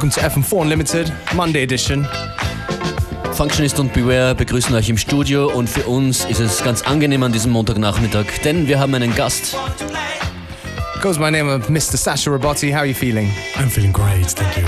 welcome to FM4 Unlimited, Monday Edition. Functionist und Beware begrüßen euch im Studio und für uns ist es ganz angenehm an diesem Montagnachmittag, denn wir haben einen Gast. Goes my name of Mr. Sasha Robotti. How are you feeling? I'm feeling great, thank you.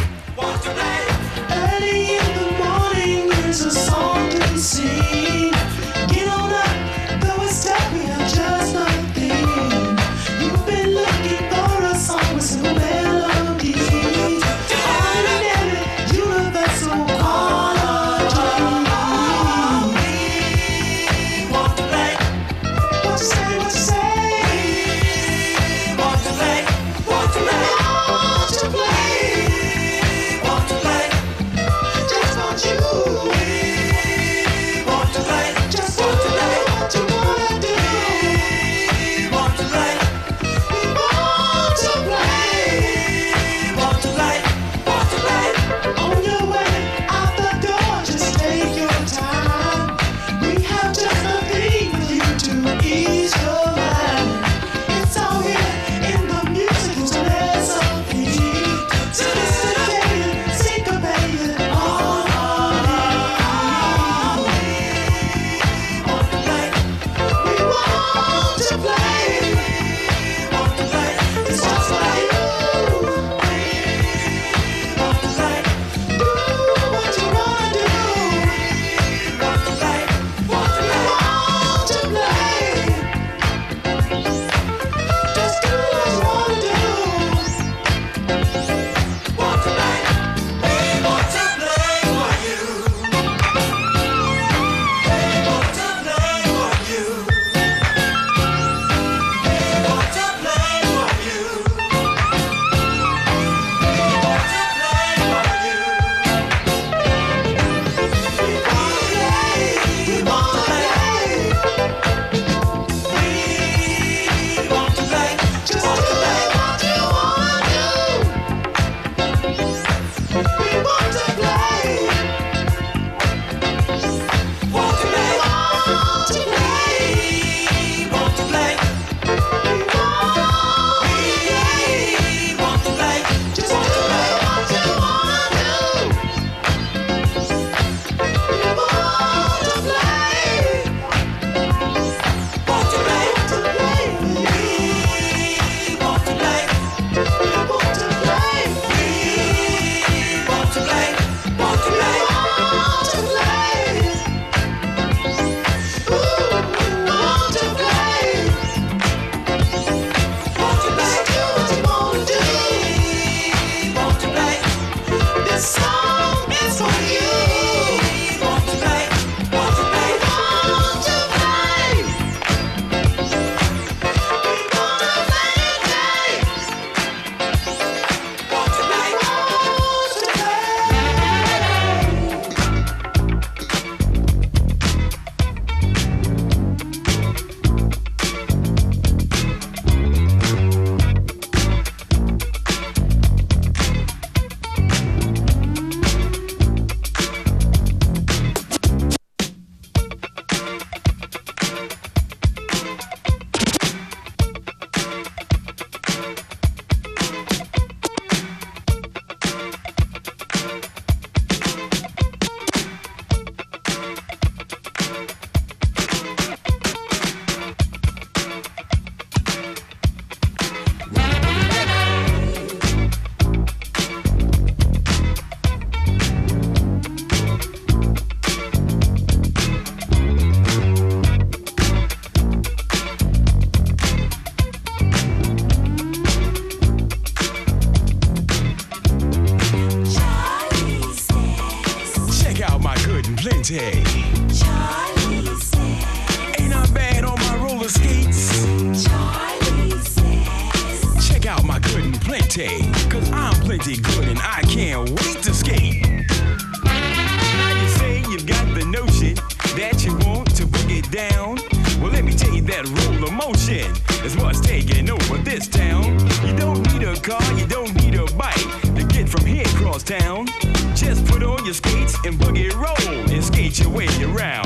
down. Just put on your skates and boogie roll and skate your way around.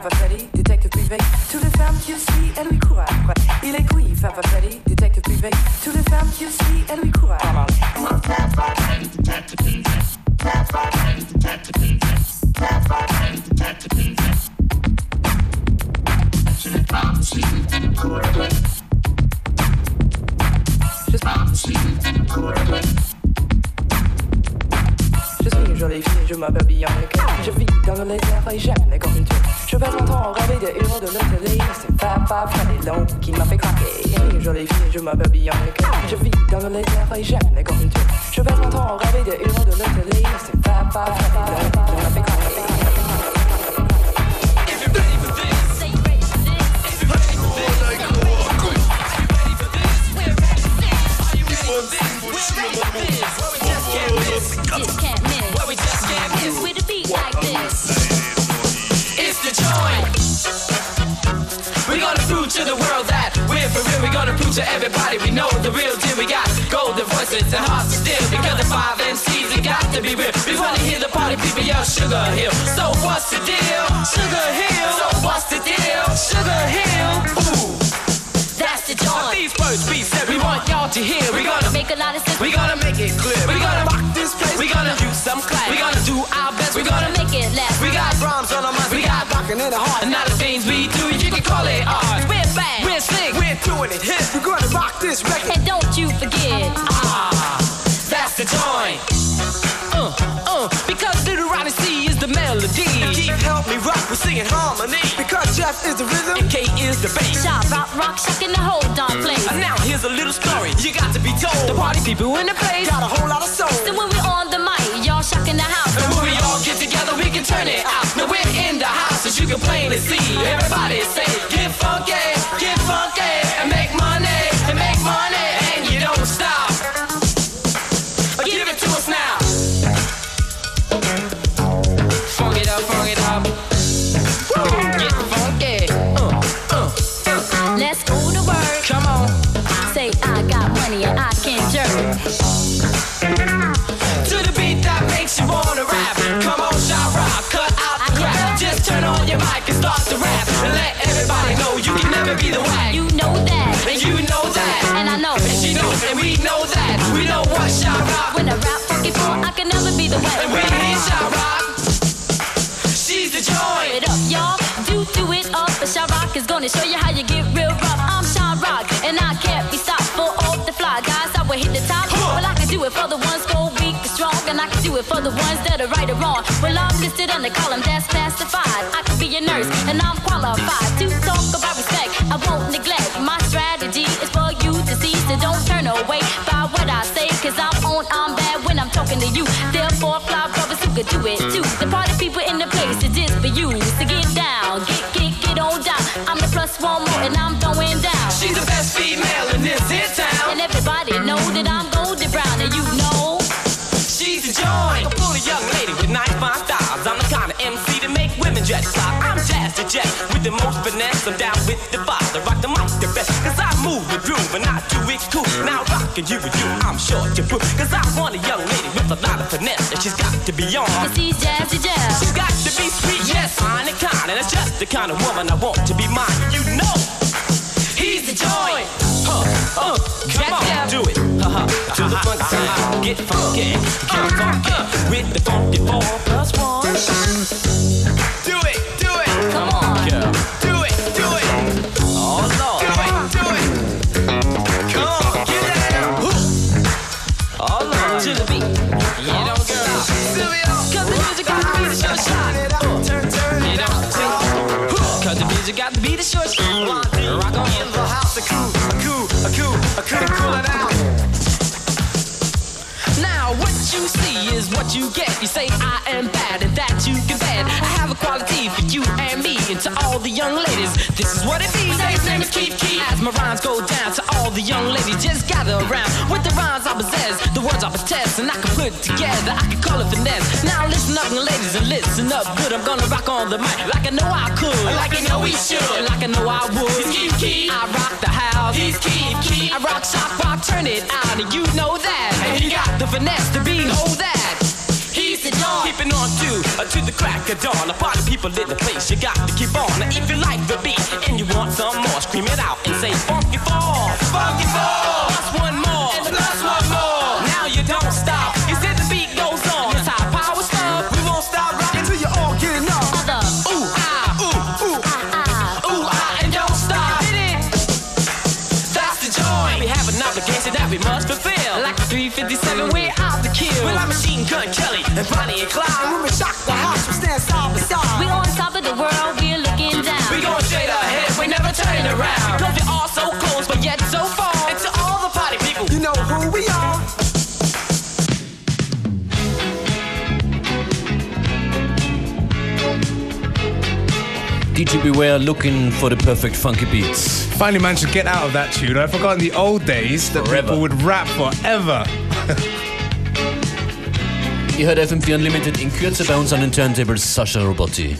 favori, détective privé. Toutes les femmes qu'il suit, elle lui court après. Il est couille, favori, détective privé. Toutes les femmes qu'il suit, elle lui court après. Je Je suis une jolie fille, je m'habille avec elle. Je vis dans le désert et j'aime les conduites. Je vais entendre rêver des héros de l'hôtellerie. C'est Papa Fredilon qui m'a fait craquer. Je suis une jolie fille, je m'habille avec elle. Je vis dans le désert et j'aime les conduites. Je vais entendre rêver des héros de l'hôtellerie. C'est Papa Fredilon qui m'a fait craquer. This, just can't with a beat like this. It's the joint. We gonna prove to the world that we're for real. We gonna prove to everybody we know the real deal. We got golden voices and hearts still because the five it got to be real. We wanna hear the party people Sugar Hill. So what's the deal? Sugar Hill. So what's the deal? Sugar Hill. Ooh. That's the joint. These first we that we want y'all to hear. We gonna make a lot of sense. We gonna make it clear. We gonna We got in the heart. And now the things we do, you can call it art. We're bad. We're slick. We're doing it hip. We're gonna rock this record. And don't you forget, ah, That's the joint. Uh, uh, because Little Ronnie C is the melody. And Keith help me rock, we sing in harmony. Because Jeff is the rhythm, and K is the bass. shop, rock, rock, shocking the whole darn place. And now here's a little story you got to be told. The party people in the place got a whole lot of soul. So when we on the mic, y'all shocking the house. Together, we can turn it out. Now we're in the house, as you can plainly see. Everybody say, get funky, get funky, on your mic and start to rap. And let everybody know you can never be the whack. You know that, And you know that. and I know. And she knows, and we know that. We know what shout rock. When I rap funky for, I can never be the And we need shout rock. She's the joy. it up, y'all. Do do it up. But Sha-Rock is gonna show you how you get real rough. I'm Shy Rock, and I can't be stopped for off the fly. Guys, I will hit the top. Well, I can do it for the ones go weak and strong, and I can do it for the ones that are right or wrong. Well, I'm listed in the column that's classified. I could do it too. The party people in the place, it is for you. to get down, get, get, get on down. I'm the plus one more, and I'm throwing down. She's the best female in this here town. And everybody know that I'm golden brown, and you know. She's the joy. A fully young lady with nice fine styles. I'm the kind of MC to make women dress fly. I'm Jazzy Jeff with the most finesse. I'm down with the groove and I do it cool. Now rockin' you with you, I'm sure to prove. Cause I want a young lady with a lot of finesse. And she's got to be on. Cause he's jazzy jazz. She's got to be sweet, yes, fine and kind. And that's just the kind of woman I want to be mine. You know, he's the joy. Huh, uh, come on, do it. Ha ha, to the funk side. Get funky, get funky. With the funky four plus what you get. You say I am bad and that you can bet. I have a quality for you and me and to all the young ladies. This is what it means. Say his name is Keith Keith. As my rhymes go down to all the young ladies, just gather around with the rhymes I possess, the words I possess, and I can put together. I can call it finesse. Now listen up, ladies, and listen up good. I'm gonna rock on the mic like I know I could, like I know we should, like I know I would. He's Keith Keith. I rock the house. He's Keith Keith. I rock, shop, rock, turn it out, and you know that. And he got the finesse to be behold that. Keeping on to, uh, to the crack of dawn. A party people in the place, you got to keep on. If you like the beat DJ Beware looking for the perfect funky beats. Finally managed to get out of that tune. I forgot in the old days that Forever. people would rap forever. Ihr hört FM4 Unlimited in Kürze bei uns an den Turntables Sascha Robotti.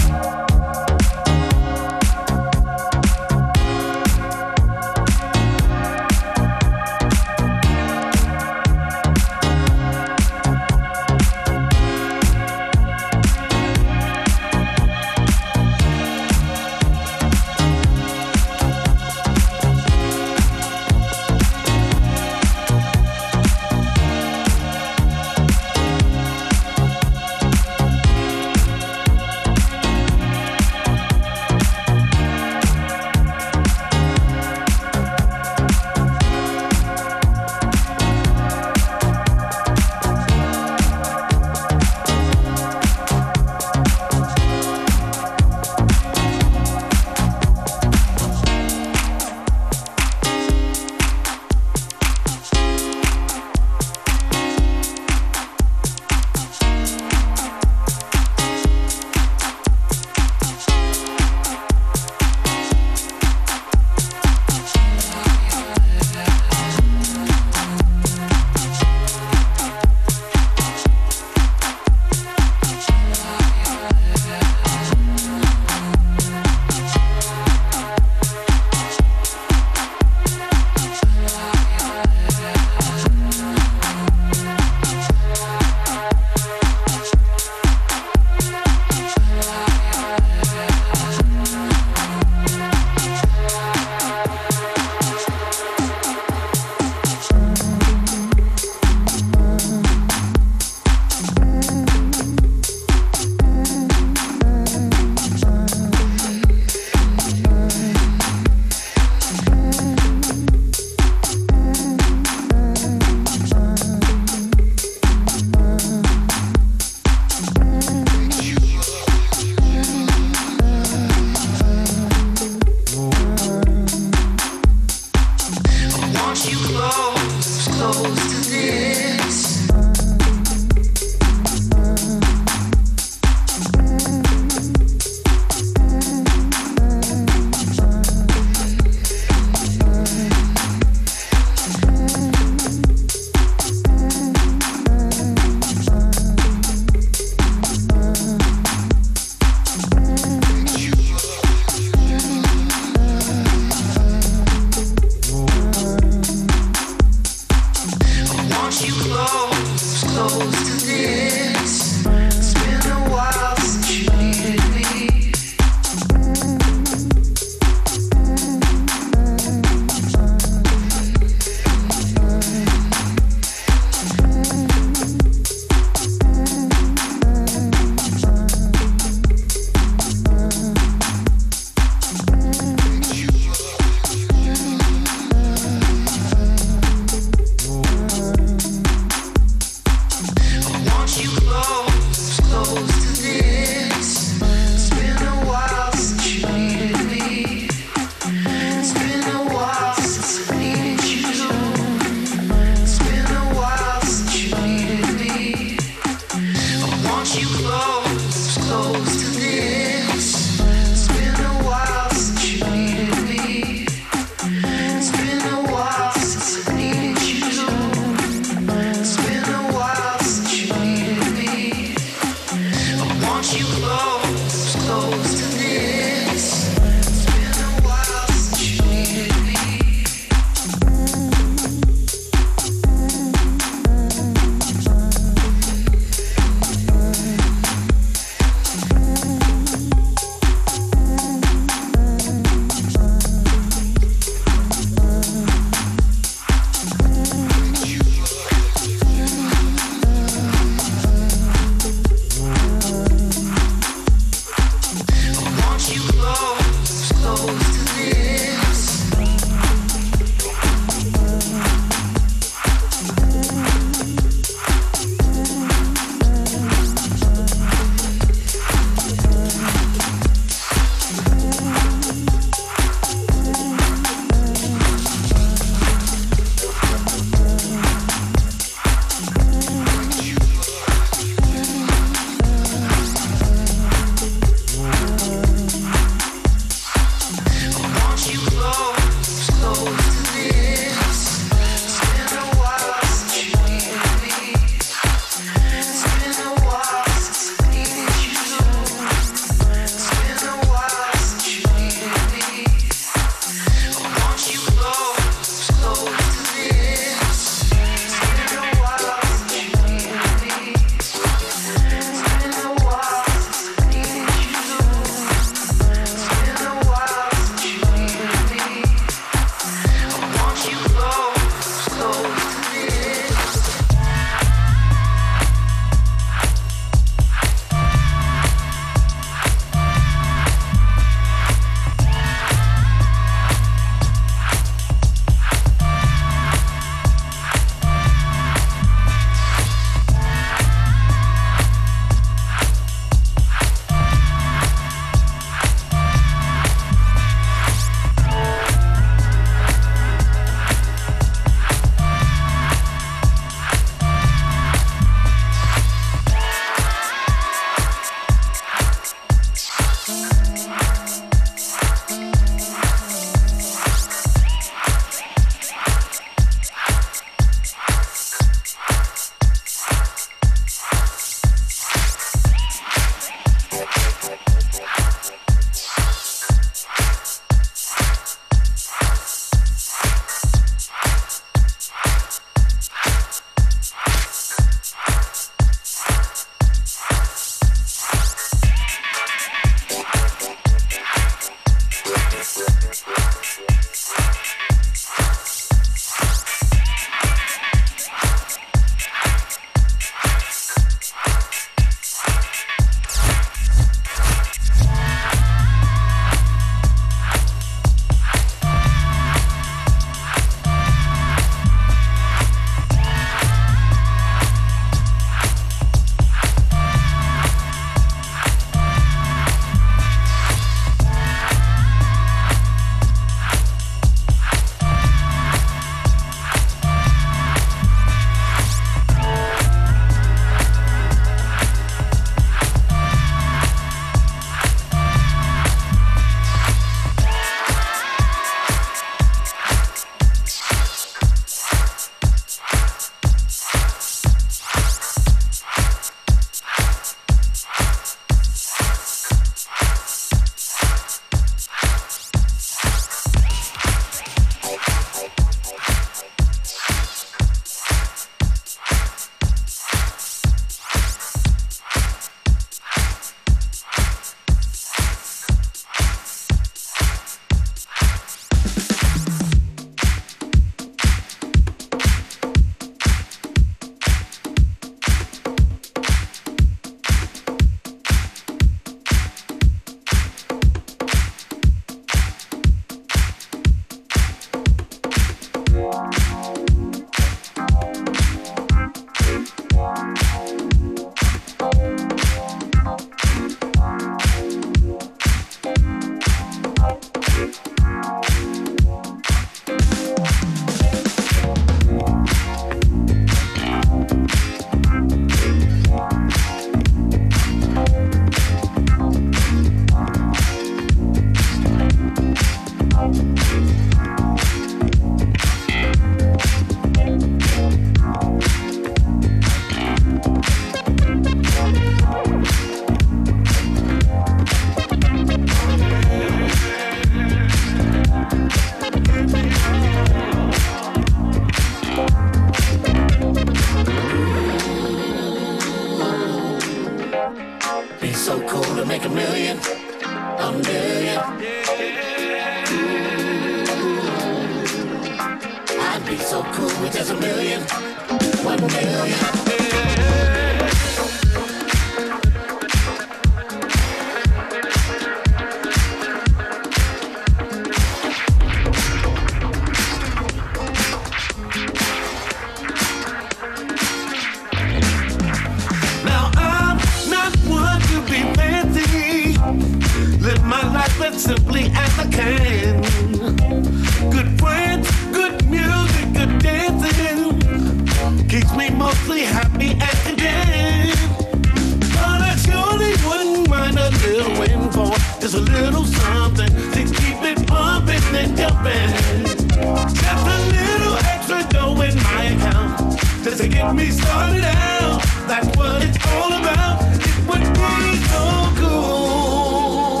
Me started out. That's what it's all about. It would be so cool.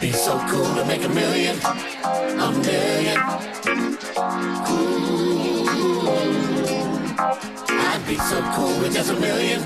Be so cool to make a million, a million. I'd be so cool with just a million,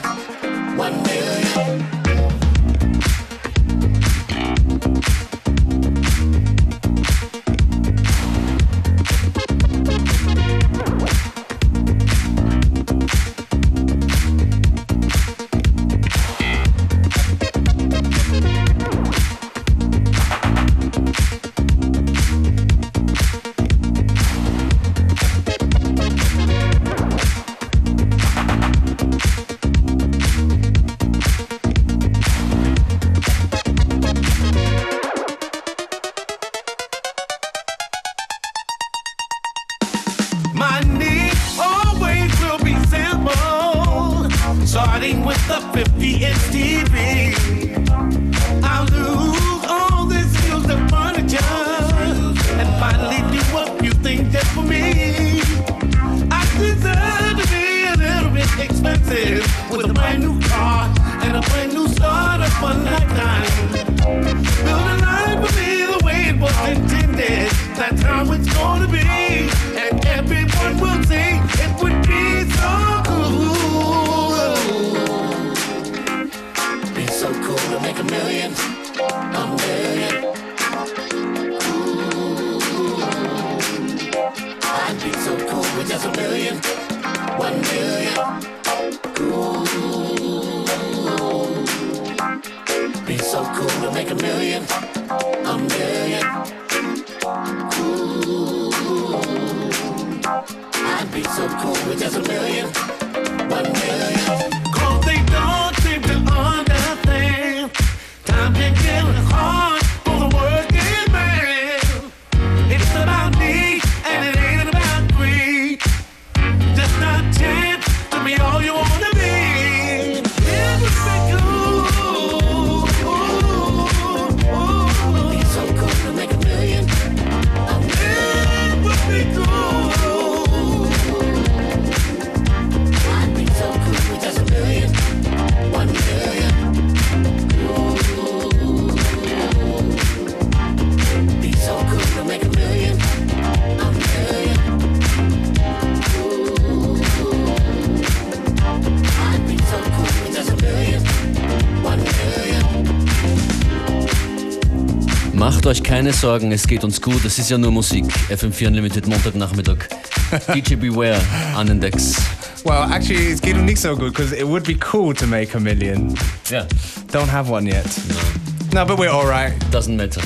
keine Sorgen, es geht uns gut. Es ist ja nur Musik. FM4 Unlimited Montagnachmittag. DJ Beware an den Decks. Well, actually, it's getting so good because it would be cool to make a million. Yeah. Don't have one yet. No, but we're all right. doesn't matter.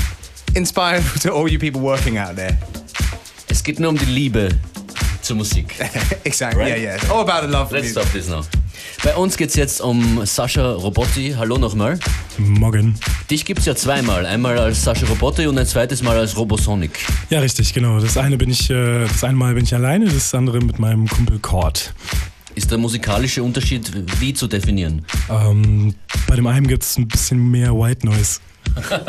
Inspired to all you people working out there. Es geht nur um die Liebe zur Musik. exactly. Right? Yeah, yeah. All about the love Let's music. stop this now. Bei uns geht's jetzt um Sascha Robotti. Hallo nochmal. Morgen. Dich gibt's ja zweimal. Einmal als Sascha Robotti und ein zweites Mal als Robosonic. Ja, richtig, genau. Das eine bin ich, äh, das eine Mal bin ich alleine, das andere mit meinem Kumpel Cord. Ist der musikalische Unterschied wie zu definieren? Ähm, bei dem einen gibt es ein bisschen mehr White Noise.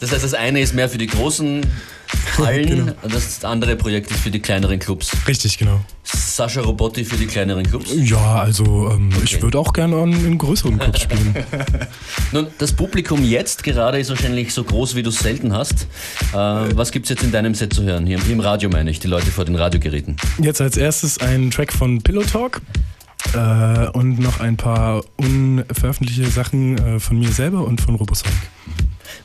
Das heißt, das eine ist mehr für die großen Hallen, Genau. das andere Projekt ist für die kleineren Clubs. Richtig, genau. Sascha Robotti für die kleineren Clubs. Ja, also ähm, ich würde auch gerne an, in größeren Clubs spielen. Nun, das Publikum jetzt gerade ist wahrscheinlich so groß, wie du es selten hast. Äh, was gibt's jetzt in deinem Set zu hören? Hier, hier im Radio meine ich, die Leute vor den Radiogeräten. Jetzt als erstes ein Track von Pillow Talk. Äh, und noch ein paar unveröffentlichte Sachen äh, von mir selber und von Robosonic.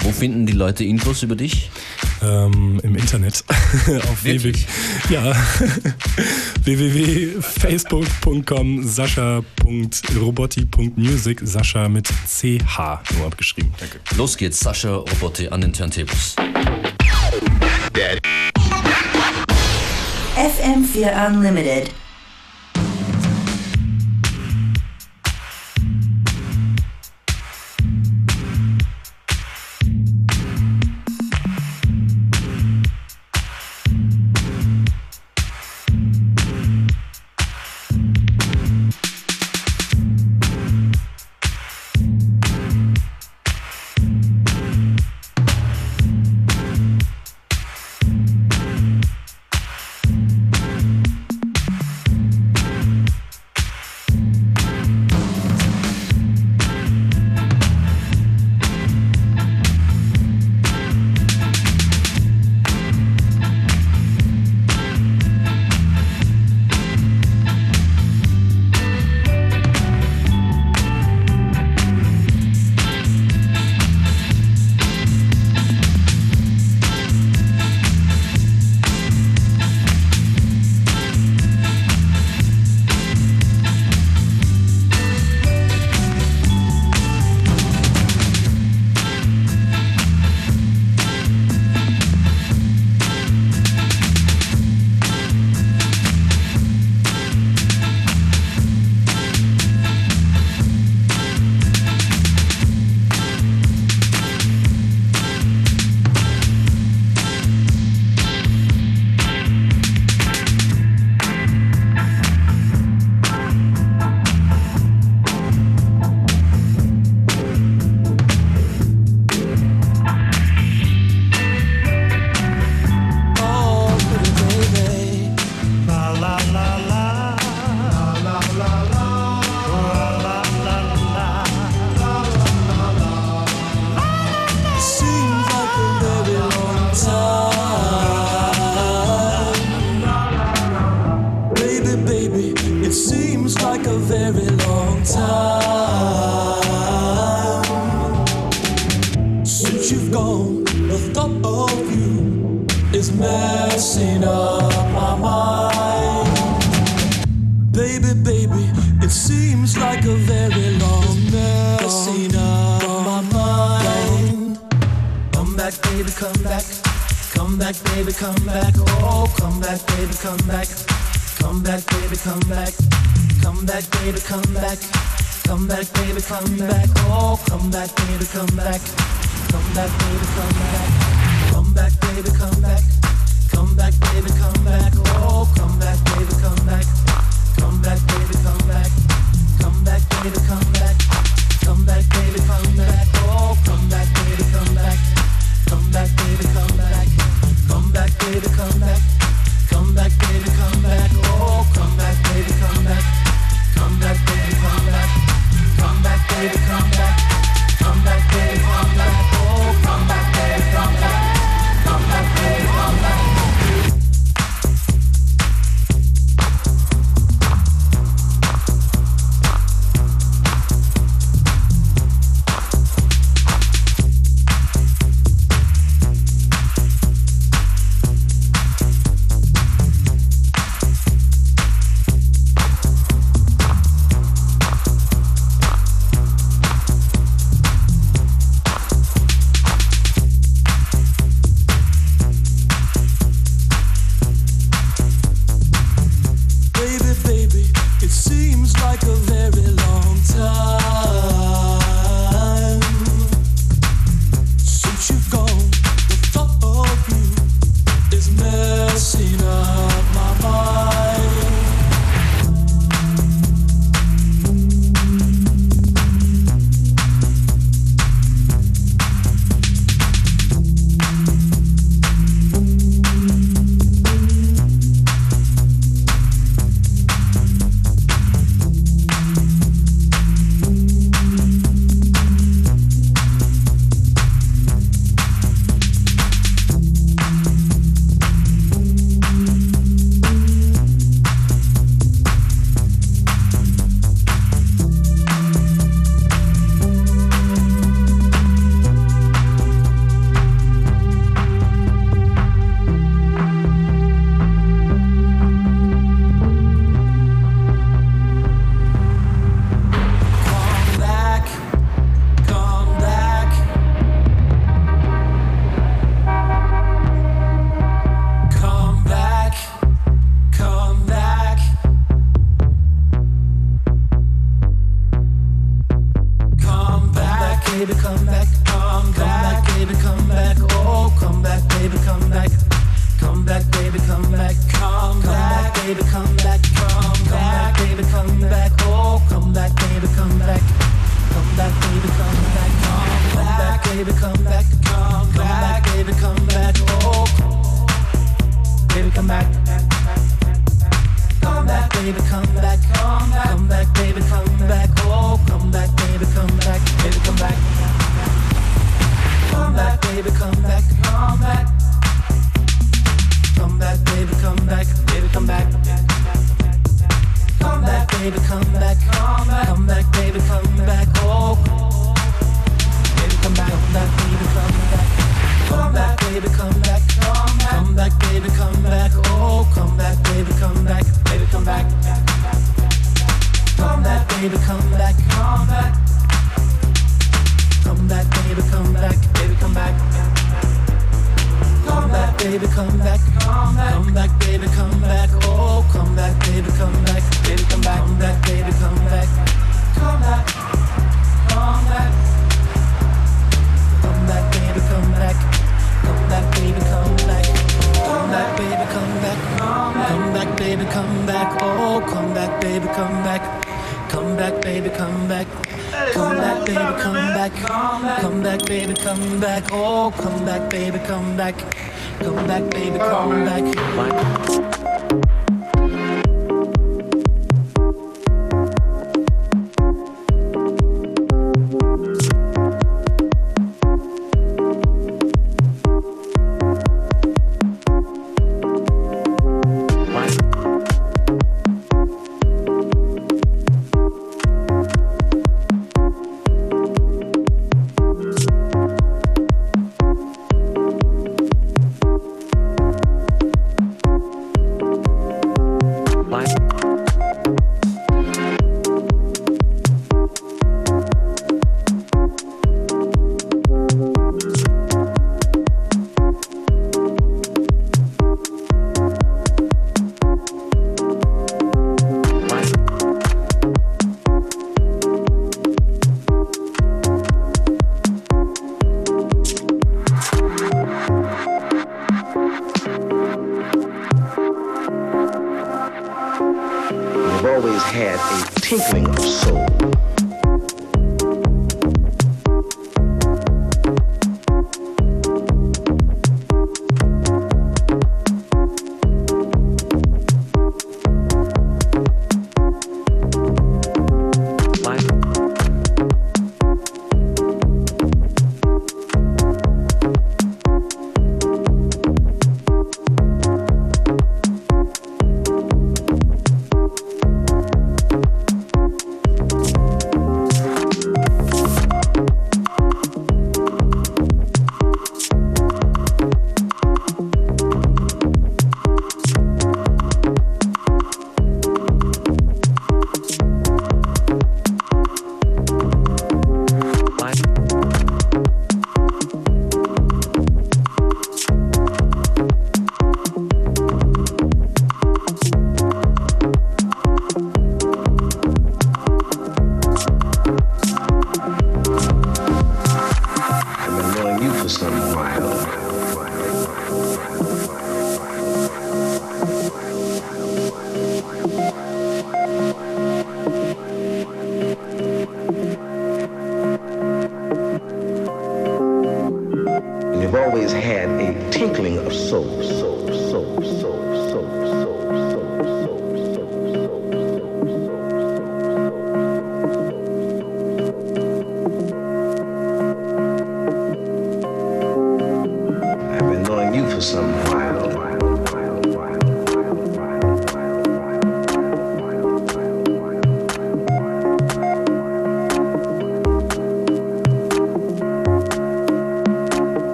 Wo finden die Leute Infos über dich? Ähm, Im Internet. Auf Wirklich? www. Ja. www.facebook.com sascha.robotti.music Sascha mit CH nur abgeschrieben. Danke. Los geht's, Sascha Robotti an den Turntables. FM4 Unlimited. Back, baby, come back. Come back, baby, come back. Oh, come back, baby, come back. Come back, baby, come back. Come back, baby, come back. Come back, baby, come back. Oh, come back, baby, come back. Come back, baby, come back. Come back, baby, come back. Come back, baby, come back. baby, come back, come, come back, baby, come back, oh, come back, baby, come back, come back, baby, come back, come back, baby, come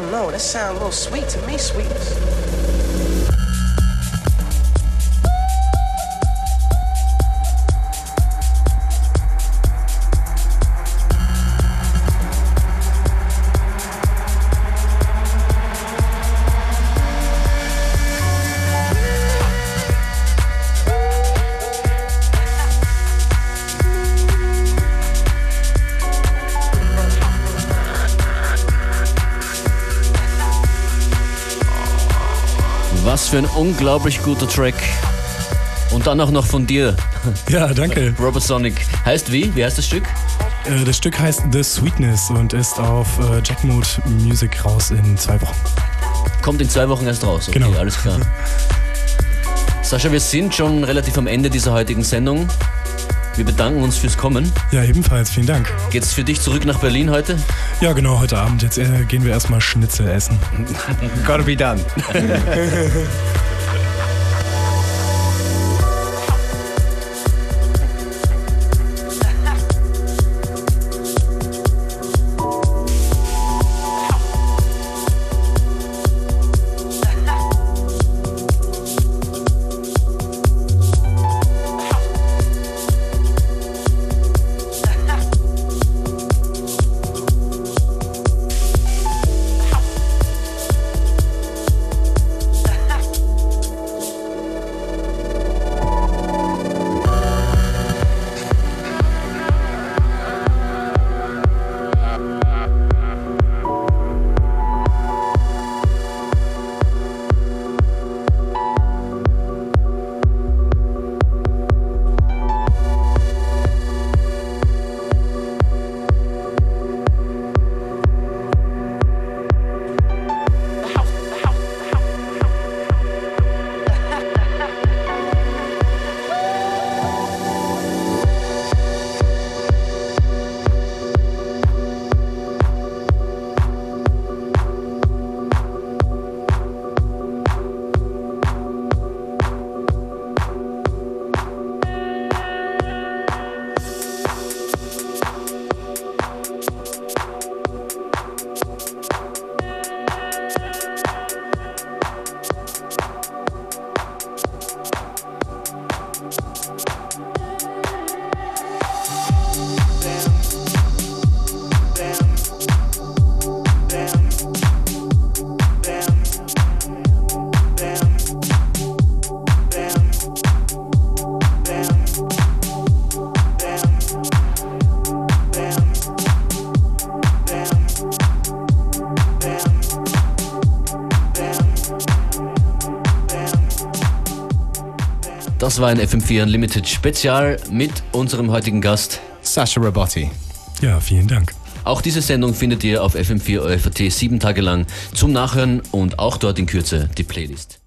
don't know. That sounds a little sweet to me, sweetness. Für ein unglaublich guter Track. Und dann auch noch von dir. Ja, danke. Robert Sonic. Heißt wie? Wie heißt das Stück? Äh, Das Stück heißt The Sweetness und ist auf äh, Jackmood Music raus in zwei Wochen. Kommt in zwei Wochen erst raus. Okay, Genau. alles klar. Sascha, wir sind schon relativ am Ende dieser heutigen Sendung. Wir bedanken uns fürs Kommen. Ja, ebenfalls, vielen Dank. Geht's für dich zurück nach Berlin heute? Ja, genau, heute Abend. Jetzt äh, gehen wir erstmal Schnitzel essen. Gotta be done. Das war ein FM4 Unlimited Spezial mit unserem heutigen Gast. Sasha Robotti. Ja, vielen Dank. Auch diese Sendung findet ihr auf FM4 OFAT sieben Tage lang zum Nachhören und auch dort in Kürze die Playlist.